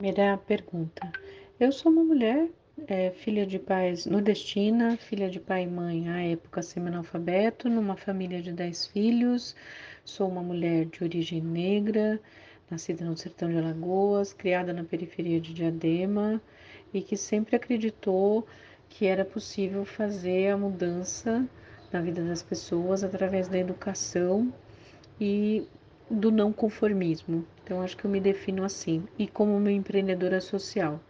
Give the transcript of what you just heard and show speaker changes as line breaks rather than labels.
Primeira pergunta. Eu sou uma mulher, é, filha de pais nordestina, filha de pai e mãe à época semi-analfabeto, numa família de dez filhos. Sou uma mulher de origem negra, nascida no sertão de Alagoas, criada na periferia de Diadema e que sempre acreditou que era possível fazer a mudança na vida das pessoas através da educação e do não conformismo. Então, acho que eu me defino assim. E como uma empreendedora social.